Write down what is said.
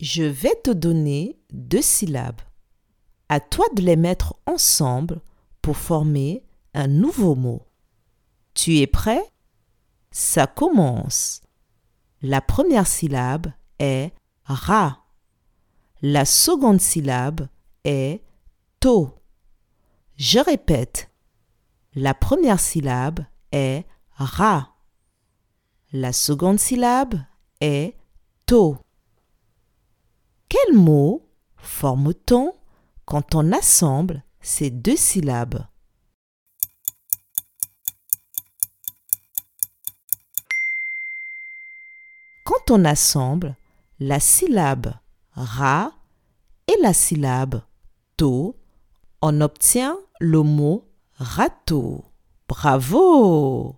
Je vais te donner deux syllabes. À toi de les mettre ensemble pour former un nouveau mot. Tu es prêt? Ça commence. La première syllabe est ra. La seconde syllabe est to. Je répète. La première syllabe est ra. La seconde syllabe est to. Quel mot forme-t-on quand on assemble ces deux syllabes? Quand on assemble la syllabe ra et la syllabe to, on obtient le mot râteau. Bravo